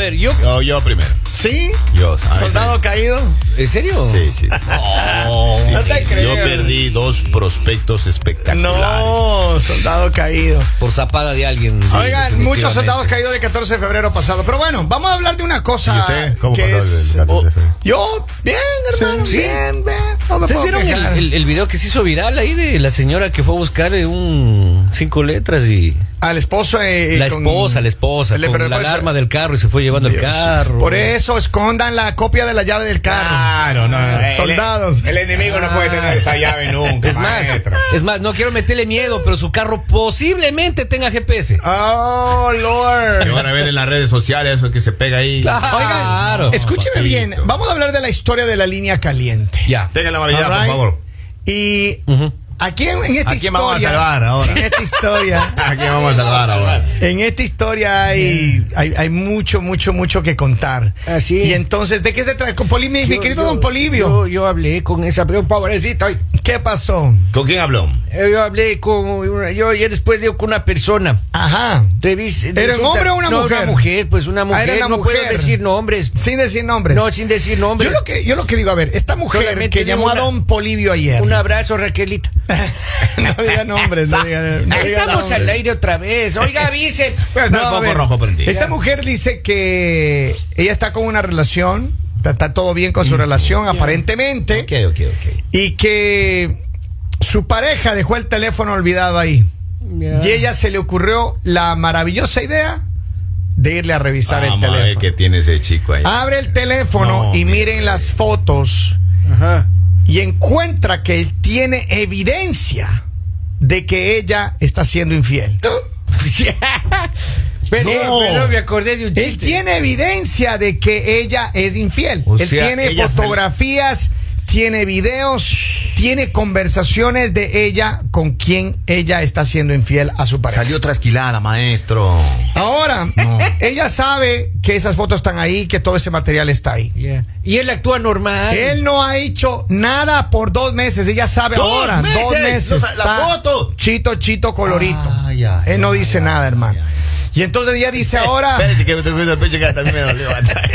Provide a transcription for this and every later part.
ver, yo. Yo, yo primero. ¿Sí? Yo, ¿sabes? ¿Soldado caído? ¿En serio? Sí, sí. Sí, no te sí. creo. Yo perdí dos prospectos espectaculares. No, soldado caído. Por zapada de alguien. sí, Oigan, muchos soldados caídos de 14 de febrero pasado. Pero bueno, vamos a hablar de una cosa. ¿Y usted? ¿Cómo que pasó el es- 14 de febrero? Yo, bien, hermano, Sí. bien, bien. No ¿Ustedes vieron el, el- el video que se hizo viral ahí de la señora que fue a buscar eh, un cinco letras y Al esposo. eh, la con- esposa, la esposa, Le- con la pues, alarma del carro y se fue llevando Dios. el carro. Por eso escondan la copia de la llave del carro. Claro, no. el- Soldados. El, enemigo no puede tener esa llave nunca. Es más, maestro. es más, no quiero meterle miedo, pero su carro posiblemente tenga GPS. Oh, Lord. Que van a ver en las redes sociales eso que se pega ahí. Claro. Oigan, escúcheme papito. bien. Vamos a hablar de la historia de la línea caliente. Ya. Tengan right. por favor. Y. aquí en, en esta ¿A quién vamos a historia. salvar ahora? En esta historia. ¿A quién vamos a salvar ahora? En esta historia hay, hay, hay mucho, mucho, mucho que contar. Ah, sí. Y entonces, ¿de qué se trata? Con Polibio, mi querido yo- don Polibio. Yo, yo hablé con esa, pero ay, ¿Qué pasó? ¿Con quién habló? eh, Yo hablé con una, yo ya después digo con una persona. Ajá. Revis- ¿Era un hombre o una no, mujer? una mujer, pues una Ah, mujer. era una no mujer. puedo decir nombres. Sin decir nombres. No, sin decir nombres. yo lo que yo lo que digo, a ver, esta mujer Solamente que llamó a una- don Polibio ayer. Un abrazo, Raquelita. no diga nombres, no diga, no diga Estamos al aire otra vez. Oiga, avise. Pues No. Esta mujer dice que ella está con una relación, está, está todo bien con su relación, aparentemente, Ok, ok, ok. y que su pareja dejó el teléfono olvidado ahí. Y ella se le ocurrió la maravillosa idea de irle a revisar el teléfono. qué tiene ese chico ahí. Abre el teléfono No, y mi miren las fotos Ajá. Y encuentra que él tiene evidencia de que ella está siendo infiel. Pero, No. pero me acordé de un Él chiste. tiene evidencia de que ella es infiel. O Él sea, tiene fotografías, tiene videos, tiene conversaciones de ella con quien ella está siendo infiel a su pareja. Salió trasquilada, maestro. Ahora, ella sabe que esas fotos están ahí, que todo ese material está ahí. Y él actúa normal. Él no ha hecho nada por dos meses. Ella sabe ¡Dos ahora. meses! Dos meses. La foto. Chito, chito, colorito. Ah, Él no dice nada, hermano. Y entonces ella dice ahora. Espérese que me estoy cuidando el pecho que también me dolió.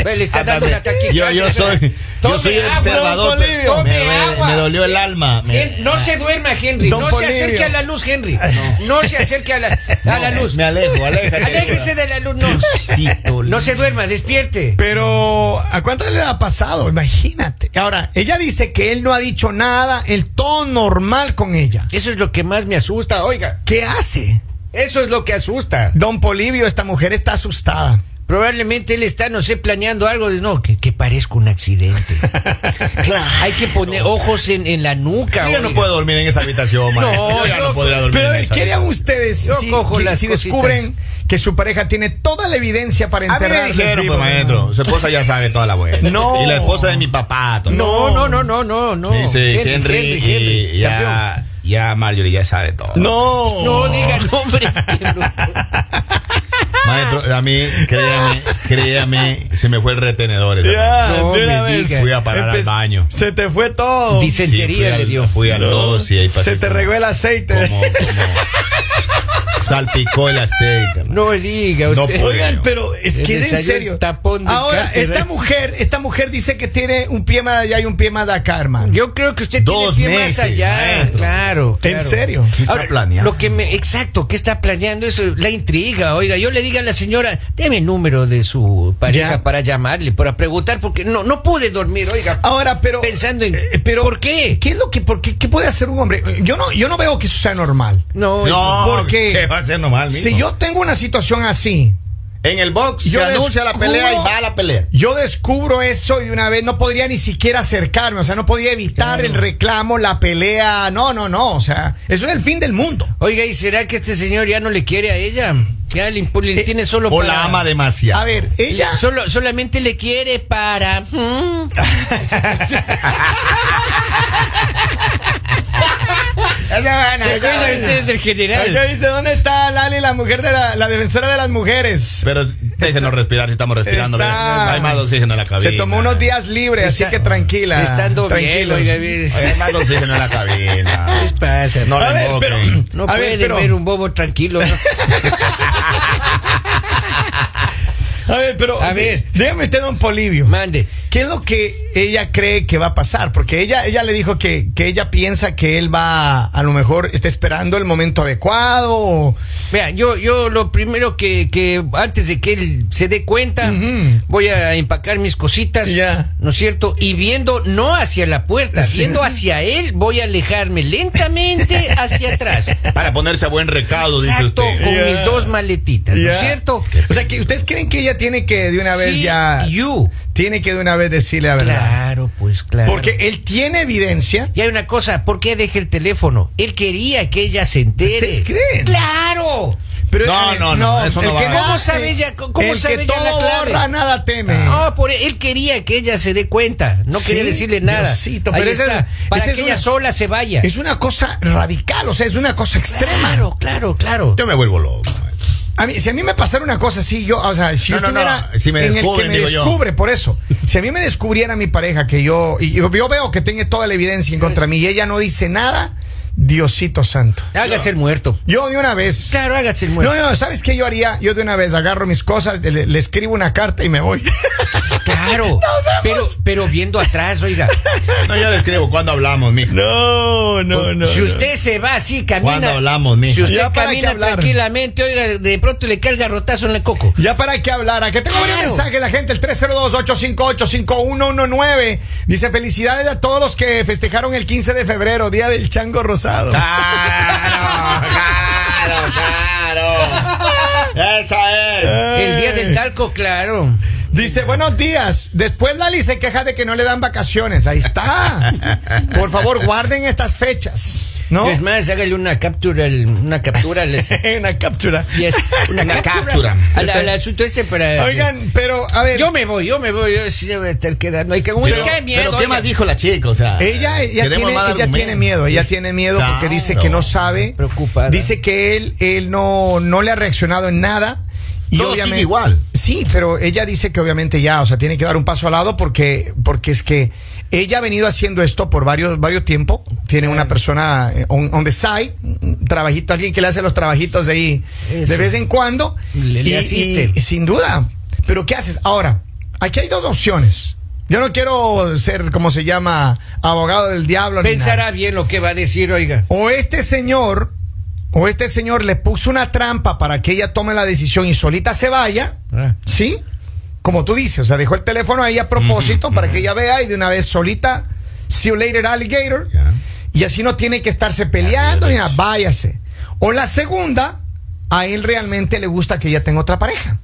Le está Hasta dando me- una taquicardia. Yo, yo soy, yo Tome soy agua, observador. don pero me, Tome me- dolió el alma. me- no se duerma, Henry. Don no Polibio. se acerque a la luz, Henry. No, se acerque a la, a la luz. Me alejo, aléjate. Aléjese de la luz. No. No se duerma, despierte. Pero, ¿a cuánto le ha pasado? Imagínate. Ahora, ella dice que él no ha dicho nada, el todo normal con ella. Eso es lo que más me asusta, oiga. ¿Qué hace? Eso es lo que asusta. Don Polivio, esta mujer está asustada. Probablemente él está, no sé, planeando algo de no, que, que parezca un accidente. Hay que poner ojos en, en la nuca. Yo no puedo dormir en esa habitación. No, yo no podría dormir Pero, en esa ¿qué harían ustedes Yo si, cojo que- las si descubren que su pareja tiene toda la evidencia para A mí enterrar me dijeron, pues, maestro, su esposa ya sabe toda la buena. No. Y la esposa de mi papá. todo. No, no, no, no, no, no. Dice Henry, y campeón. ya, ya Marjorie ya sabe todo. No. No diga nombres. que no. Maestro, a mí, créame, créame, se me fue el retenedor. esa Ya, No me. Fui a parar al Empe- baño. Se te fue todo. Dice- Sí, al- le dio. Fui al dos y ahí pasé Se te como- regó el aceite. Como, como salpicó el aceite. man. No diga No usted. puedo. Oigan, pero es que es en serio. tapón de Ahora, esta mujer, esta mujer dice que tiene un pie más allá y un pie más de acá, hermano. Yo creo que usted Dos tiene pie meses, más allá. Claro, ¿En serio? ¿Qué está Ahora, planeando? Lo que me, exacto, ¿qué está planeando? Eso, la intriga, oiga, yo le diga a la señora, deme el número de su pareja Ya. para llamarle, para preguntar, porque no, no pude dormir, oiga. Ahora, pero Pensando en, eh, pero ¿por qué? ¿Qué es lo que por qué, qué puede hacer un hombre? Yo no yo no veo que eso sea normal. No, No, porque- ¿qué va a ser normal, mijo? Si yo tengo una situación así, En el box Yo se anuncia la pelea y va a la pelea. yo descubro eso y de una vez no podría ni siquiera acercarme, o sea, no podría evitar el reclamo, la pelea, no, no, no, o sea, eso es el fin del mundo. Oiga, ¿y será que este señor ya no le quiere a ella? Ya le, Eh, tiene solo O para... la ama demasiado. A ver, ella Solo, solamente le quiere para... ¿Se acuerdan ustedes del Acá general? dice, ¿dónde está Lali, la mujer de la, la defensora de las mujeres? Pero déjenos respirar si estamos respirando. Está-. Hay más oxígeno en la cabina. Se tomó unos días libres, así que tranquila. Estando bien, tranquilos. oiga, bien. Hay más oxígeno en la cabina. ¿Qué les pasa? No A le ver, pero-. No A ver, puede pero- ver un bobo tranquilo. ¿no? A ver, pero. A ver. Déjame usted, don Polivio. Mande. ¿Qué es lo que ella cree que va a pasar? Porque ella, ella le dijo que, que ella piensa que él va, a lo mejor está esperando el momento adecuado. o- Vea, yo, yo lo primero que, que antes de que él se dé cuenta, voy a empacar mis cositas, Ya. ¿no es cierto? Y viendo no hacia la puerta, Sí. viendo hacia él, voy a alejarme lentamente hacia atrás. Para ponerse a buen recaudo, dice Exacto, usted. con mis dos maletitas, ¿no es cierto? O sea, que ustedes creen que ella tiene que de una vez Sí, ya. you. Tiene que de una vez decirle la verdad. Claro, pues claro. Porque él tiene evidencia. Y hay una cosa, ¿por qué deja el teléfono? Él quería que ella se entere. ¿Ustedes creen? ¡Claro! Pero, No, no, no, eso no va. que ¿Cómo sabe ella- cómo el sabe que ella la todo clave? borra, nada teme. No, por él quería que ella se dé cuenta. No Sí, quería decirle nada. Diosito, pero esa está, es- para esa que es ella una- sola se vaya. Es una cosa radical, o sea, es una cosa extrema. Claro, claro, claro. Yo me vuelvo loco. A mí, si a mí me pasara una cosa así, yo, o sea, si No, yo no, no, si me en el que me yo. descubre, por eso. Si a mí me descubriera mi pareja que yo, y yo yo veo que tiene toda la evidencia en contra de mí y ella no dice nada, Diosito santo. Hágase el muerto. Yo de una vez. Claro, hágase el No, muerto. no, ¿sabes qué yo haría? Yo de una vez agarro mis cosas, le, le escribo una carta y me voy. Claro. Pero, pero viendo atrás, oiga. No, yo le escribo cuando hablamos, mijo. No, no, si usted se va así, camina. ¿Cuándo hablamos, mijo? Si usted Ya para qué camina hablar. tranquilamente, oiga, de pronto le carga rotazo en el coco. Ya para qué hablar, aquí tengo varios Claro. mensajes la gente, el 302-858-5119. Dice felicidades a todos los que festejaron el 15 de febrero, Día del Chango Rosado. Claro, claro, claro. Esa es. El día del talco, claro. Dice, buenos días. Después Lali se queja de que no le dan vacaciones. Ahí está. Por favor, guarden estas fechas. ¿No? Es más, hágale una captura, una captura. les- Una captura. y es una, Una captura, captura. Al, al asunto este para. Oigan, pero a ver. Yo me voy, yo me voy, yo sí debo estar quedando. Hay que, uy, Pero, qué miedo. pero ¿qué oiga. más dijo la chica? O sea, Ella, ella, tiene, ella tiene miedo, ella tiene miedo porque Claro. dice que no sabe. Preocupada. Dice que él, él no, no le ha reaccionado en nada. Y Todo sigue igual. Sí, pero ella dice que obviamente ya, o sea, tiene que dar un paso al lado porque, porque es que ella ha venido haciendo esto por varios, varios tiempo. Tiene una persona eh, on, on the side, un trabajito, alguien que le hace los trabajitos de ahí Eso. de vez en cuando. Le- le asiste. y sin duda. Pero ¿qué haces? Ahora, aquí hay dos opciones. Yo no quiero ser, como se llama, abogado del diablo. Pensará bien lo que va a decir, oiga. O este señor, o este señor le puso una trampa para que ella tome la decisión y solita se vaya, Ah. ¿sí? Como tú dices, o sea, dejó el teléfono ahí a propósito para que ella vea y de una vez solita, see you later alligator, y así no tiene que estarse peleando ni nada, váyase. O la segunda, a él realmente le gusta que ella tenga otra pareja.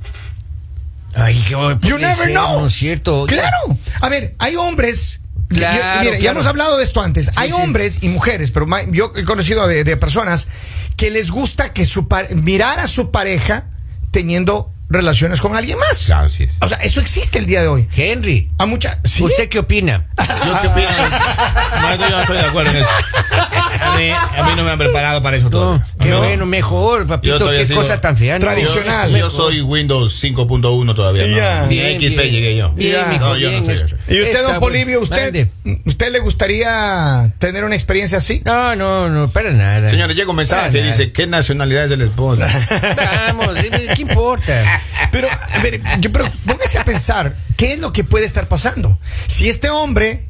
Ay, qué You never ser, know. ¿No es cierto? Claro. A ver, hay hombres. Claro, yo- mire, ya hemos hablado de esto antes. hay sí. hombres y mujeres, pero yo he conocido de, de personas que les gusta que su mirar a su pareja teniendo relaciones con alguien más. Claro, sí es. O sea, eso existe el día de hoy. Henry, A mucha. ¿sí? ¿usted qué opina? ¿Yo qué opino? No, yo no estoy de acuerdo en eso. A mí, a mí no me han preparado para eso No, todo. qué No. bueno, mejor, papito, qué sigo cosa tan fea. ¿no? tradicional. Yo, yo soy Windows 5.1 todavía. ¿no? Ni Bien, XP bien. llegué yo. Bien, mijo, No, yo no estoy es-. ¿Y usted, don Polivio, usted, Mande. usted le gustaría tener una experiencia así? No, no, no, para nada. Señores, llega un mensaje que dice, ¿qué nacionalidad es de la esposa? Vamos, ¿qué importa? Pero, a ver, yo, pero póngase a pensar, ¿qué es lo que puede estar pasando? Si este hombre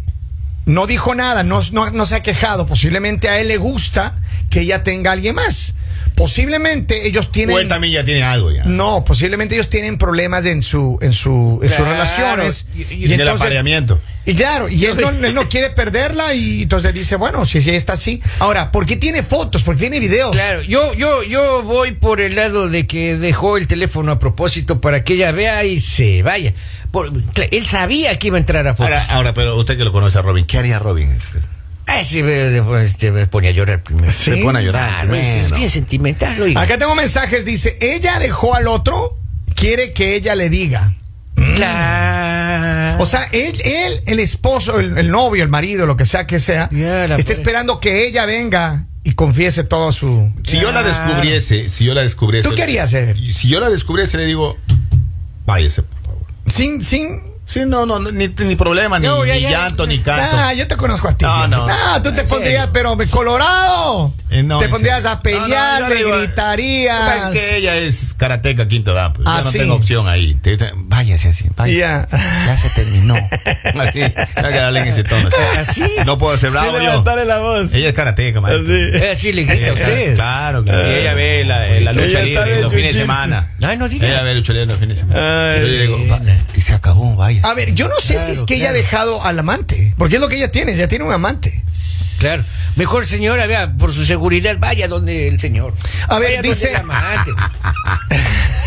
no dijo nada, no, no, no se ha quejado, posiblemente a él le gusta que ella tenga a alguien más. Posiblemente ellos tienen... O él también ya tiene algo ya. No, posiblemente ellos tienen problemas en su en su en sus relaciones Y- y- En el apareamiento. y claro, y él no, él no quiere perderla y entonces le dice, bueno, si, si está así. Ahora, ¿por qué tiene fotos? ¿Por qué tiene videos? Claro, yo, yo, yo voy por el lado de que dejó el teléfono a propósito para que ella vea y se vaya. Por- él sabía que iba a entrar a fotos. Ahora, ahora, pero usted que lo conoce a Robin, ¿qué haría Robin? Ah, sí, me- después te me pone a llorar primero. Sí. Se pone a llorar. Claro, es, es bien sentimental, oiga. Acá tengo mensajes, dice, ella dejó al otro, quiere que ella le diga. Claro. O sea, él, él el esposo, el, el novio, el marido, lo que sea que sea, la está pobre. esperando que ella venga y confiese todo su... Si yo la descubriese, si yo la descubriese. ¿Tú qué harías, Eder? Si yo la descubriese, le digo, váyase, por favor. Sin, sin... Sí, no, no, ni, ni problema, ni, No, ya, ni ya. llanto, ni canto. Ah, yo te conozco a ti. No, no. Ah, tú te ¿En pondrías, pero colorado. Eh, no, te pondrías serio. a pelear, No, no, le digo, gritarías. Es que ella es karateca quinto dan, pues. Ah, yo no sí. tengo opción ahí. Te- te- váyase así, váyase. Ya. Ya se terminó. Así, no que en ese tono. ¿Así? No puedo ser bravo Sí, yo. la voz. Ella es karateca, maestro. Así le grita a usted. Claro, claro. Y ella ve la, eh, la lucha Ella libre los fines de semana. Ay, no diga. Ella ve lucha libre los fines de semana. Ay, yo digo, y se acabó, vaya. A ver, yo no sé si es Claro, que ella ha claro. dejado al amante. Porque es lo que ella tiene, ella tiene un amante. Claro. Mejor, señora, vea, por su seguridad, vaya donde el señor. A ver, Vaya donde dice- el amante.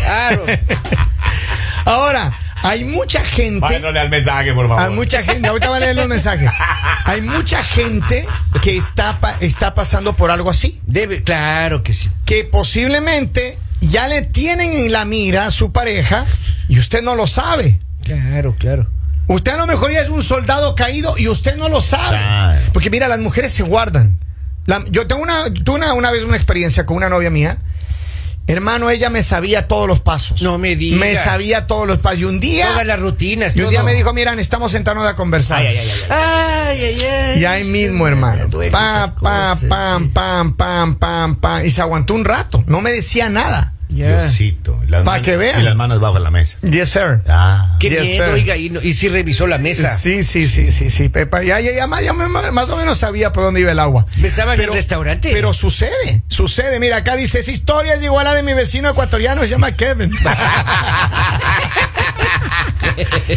Claro. Ahora, hay mucha gente. Lea el mensaje, por favor. Hay mucha gente, ahorita van a leer los mensajes. Hay mucha gente que está, pa- está pasando por algo así. Debe, claro que sí. Que posiblemente ya le tienen en la mira a su pareja y usted no lo sabe. Claro, claro. Usted a lo mejor ya es un soldado caído y usted no lo sabe. Claro. Porque mira, las mujeres se guardan. La- yo tengo una, tuve una, una vez una experiencia con una novia mía. Hermano, ella me sabía todos los pasos. No me diga. Me sabía todos los pasos. Y un día. Todas las rutinas. Y un día me dijo, mira, estamos sentados a conversar. Ay, ay, ay, ay. Ay, ay, ay. Y ahí mismo, hermano. Pam, pam, pam, pam, pam, pam. Y se aguantó un rato. No me decía nada. Ya. Diosito. Las Pa' manos- que vean. Y las manos bajo la mesa. Yes, sir. Ah. Qué Yes, miedo, sir. oiga, y, no- y sí revisó la mesa. Sí, sí, sí, sí, sí, Pepa. Ya, ya, ya, más, ya más o menos sabía por dónde iba el agua. ¿Estaba en el restaurante? Pero sucede, sucede. Mira, acá dice, esa historia es igual a la de mi vecino ecuatoriano, se llama Kevin.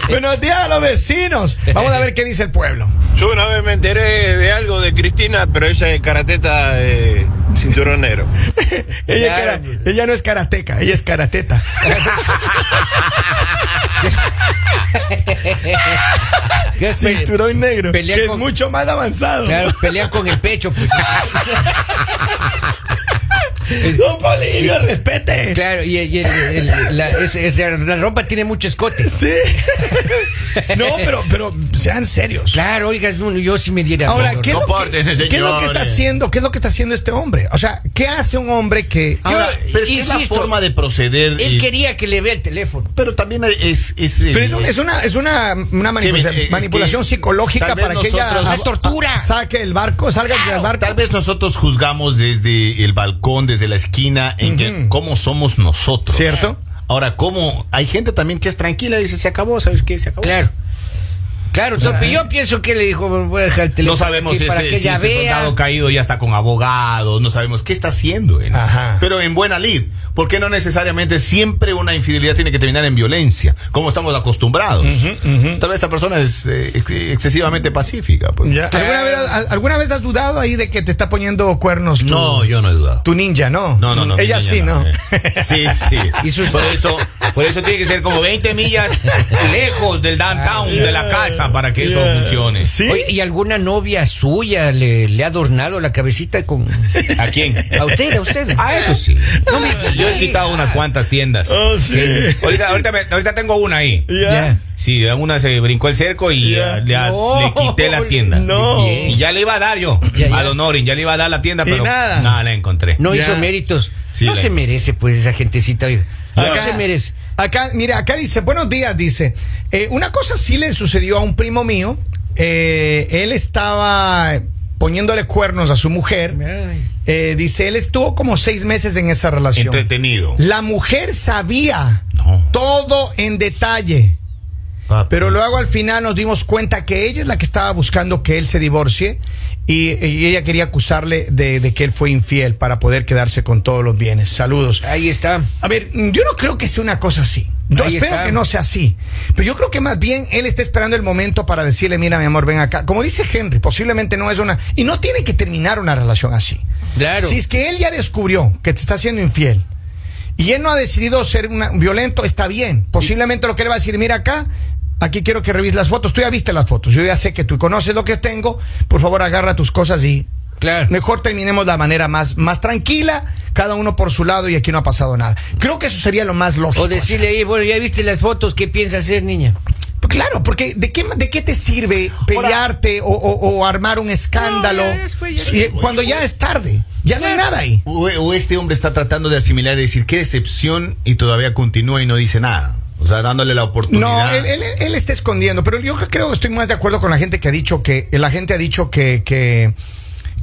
Buenos días a los vecinos. Vamos a ver qué dice el pueblo. Yo una vez me enteré de algo de Cristina, pero ella es karateta eh, cinturonero. Ella, Ya, pues. ella no es karateca, ella es karateta. ¿Qué es pe- Cinturón negro, que es mucho más avanzado. Claro, pelean con el pecho, pues. Don Polivio, respete. Claro, y, y el- el- la, es- es- la ropa tiene mucho escote. Sí. No, pero, pero sean serios. Claro, oiga, es un- yo sí me diera. Ahora, ¿qué es, ¿no? lo que, qué es lo que está haciendo? ¿Qué es lo que está haciendo este hombre? O sea, ¿qué hace un hombre que Ahora, Yo pero es, que es la insisto, forma de proceder. Él y- quería que le vea el teléfono. pero también es. es, Pero es, un- es una, es una, una eh, es manipulación que psicológica para que ella ¡La tortura! saque el barco, salga del barco. Tal vez nosotros juzgamos desde el balcón, desde la esquina, en que cómo somos nosotros. ¿Cierto? Ahora, cómo hay gente también que es tranquila y dice, se acabó, ¿sabes qué? Se acabó. Claro. Claro, entonces, yo pienso que le dijo, voy a dejar el No teléfono. sabemos aquí si para este, que si ella este vea. soldado caído ya está con abogados, no sabemos qué está haciendo él. Ajá. Pero en buena lid, porque no necesariamente siempre una infidelidad tiene que terminar en violencia, como estamos acostumbrados. Tal vez esta persona es eh, ex- excesivamente pacífica. pues. Ya. ¿Alguna, vez, al- ¿Alguna vez has dudado ahí de que te está poniendo cuernos tu, No, yo no he dudado. tu ninja, no? No, no, no. Ella sí, ¿no? eh. Sí, sí. Y sus- Por eso, por eso tiene que ser como 20 millas lejos del downtown de la casa para que eso funcione. Sí. Oye, ¿y alguna novia suya le, le ha adornado la cabecita con... ¿A quién? A usted, a usted. A eso sí. No me Yo he quitado unas cuantas tiendas. Oh, sí. Ahorita, ahorita, me- ahorita tengo una ahí. Ya. Sí, una se brincó el cerco y le, No. le quité la tienda. No. Y ya le iba a dar yo ya. a Don Orin, ya le iba a dar la tienda, pero nada. nada la encontré. No hizo méritos. Sí, no se merece, pues, esa gentecita. Acá- se merece. Acá, mire, acá dice, buenos días, dice. eh, una cosa sí le sucedió a un primo mío. eh, él estaba poniéndole cuernos a su mujer. Eh, dice, él estuvo como seis meses en esa relación. Entretenido. La mujer sabía No. todo en detalle. Papi. Pero luego al final nos dimos cuenta que ella es la que estaba buscando que él se divorcie y, y ella quería acusarle de, de que él fue infiel para poder quedarse con todos los bienes. Saludos. Ahí está. A ver, yo no creo que sea una cosa así. Yo Ahí espero está. que no sea así. Pero yo creo que más bien él está esperando el momento para decirle, mira, mi amor, ven acá. Como dice Henry, posiblemente no es una... Y no tiene que terminar una relación así. Claro. Si es que él ya descubrió que te está siendo infiel y él no ha decidido ser una- violento, está bien. Posiblemente lo que le va a decir, mira acá, aquí quiero que revises las fotos. Tú ya viste las fotos, yo ya sé que tú conoces lo que tengo. Por favor, agarra tus cosas y Claro. mejor terminemos la manera más, más tranquila, cada uno por su lado y aquí no ha pasado nada. Creo que eso sería lo más lógico. O decirle ahí, bueno, ya viste las fotos, ¿qué piensa hacer, niña? Claro, porque ¿de qué, de qué te sirve pelearte o, o- o armar un escándalo No, ya después ya- si- cuando ya es tarde? Ya no hay nada ahí. O, o este hombre está tratando de asimilar y decir qué decepción y todavía continúa y no dice nada. O sea, dándole la No, oportunidad. él, él- él está escondiendo, pero yo creo, estoy más de acuerdo con la gente que ha dicho que, la gente ha dicho que, que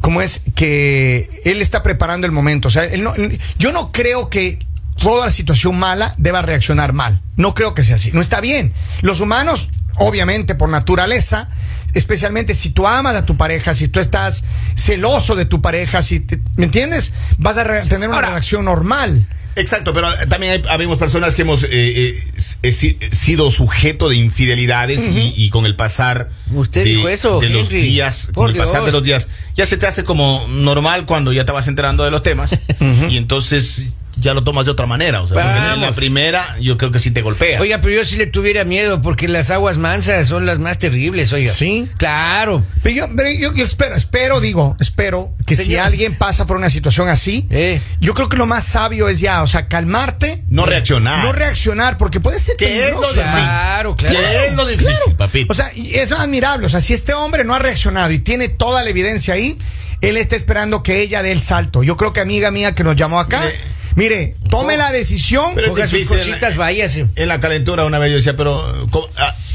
¿cómo es? Que él está preparando el momento. O sea, él no- yo no creo que toda situación mala deba reaccionar mal. No creo que sea así. No está bien. Los humanos, obviamente, por naturaleza, especialmente si tú amas a tu pareja, si tú estás celoso de tu pareja, si te- ¿me entiendes? Vas a re- tener una Ahora- reacción normal. Exacto, pero también hay, habemos personas que hemos eh, eh, eh, si- sido sujeto de infidelidades y, y con el pasar ¿Usted de, dijo eso, de los días, Por con el pasar de los días, ya se te hace como normal cuando ya te vas enterando de los temas. Y entonces ya lo tomas de otra manera. O sea, porque en la primera yo creo que sí te golpea. Oiga, pero yo sí le tuviera miedo porque las aguas mansas son las más terribles, oiga. ¿Sí? Claro. Pero yo, pero yo- yo espero, espero, digo, espero que si alguien pasa por una situación así, Eh. yo creo que lo más sabio es ya, o sea, calmarte. no reaccionar. No reaccionar, porque puede ser ¿Qué es lo difícil? Claro, claro. ¿Qué es lo difícil, papito? O sea, es admirable. O sea, si este hombre no ha reaccionado y tiene toda la evidencia ahí, él está esperando que ella dé el salto. Yo creo que amiga mía que nos llamó acá, mire, tome la decisión. Pero es Coja sus difícil, cositas, eh. váyase. en la calentura una vez yo decía, pero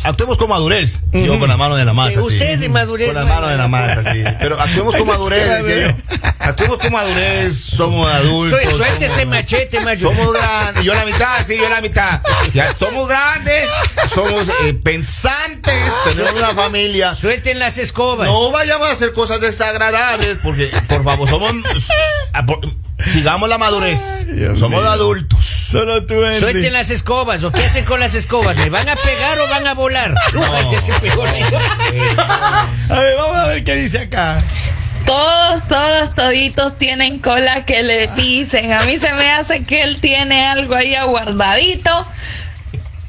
actuemos con madurez. Yo con la mano de la masa. Usted de madurez, Con la mano de la masa, sí. Pero actuemos con madurez, decía yo. Actuemos con madurez, somos adultos. Suel- Suelte ese machete, mayo. Somos grandes, yo la mitad, sí, yo la mitad. Ya somos grandes, somos eh, pensantes, tenemos una familia. Suelten las escobas. No vayamos a hacer cosas desagradables, porque, por favor, somos. a- por- sigamos la madurez. somos adultos. Solo tú, Suelten las escobas. ¿O qué hacen con las escobas? ¿Me van a pegar o van a volar? Pegó. A ver, vamos a ver qué dice acá. Todos, todos, toditos tienen cola que le dicen. A mí se me hace que él tiene algo ahí aguardadito.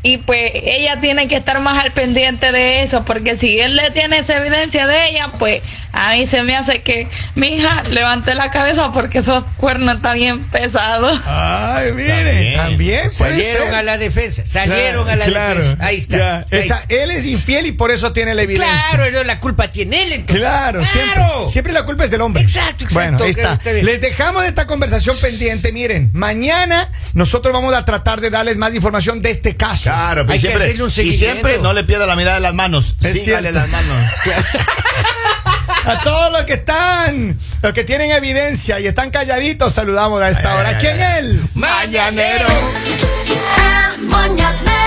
Y pues ella tiene que estar más al pendiente de eso, porque si él le tiene esa evidencia de ella, pues a mí se me hace que, mi hija, levante la cabeza porque esos cuernos están bien pesados. Ay, mire, También. también, puede Salieron ser. a la defensa. Salieron a la Claro, defensa. Ahí está. ya. Ahí Esa- él es infiel y por eso tiene la evidencia. Claro, no, la culpa tiene él. entonces. Claro, siempre, Claro. siempre la culpa es del hombre. Exacto, exacto, Bueno, ahí está. Les dejamos esta conversación pendiente. Miren, mañana nosotros vamos a tratar de darles más información de este caso. Claro, pero Hay que siempre, hacerle un y siempre no le pierda la mirada de las manos. Es Sígale cierto. las manos. A todos los que están, los que tienen evidencia y están calladitos, saludamos a esta hora. ¿Quién es? Mañanero. El mañanero.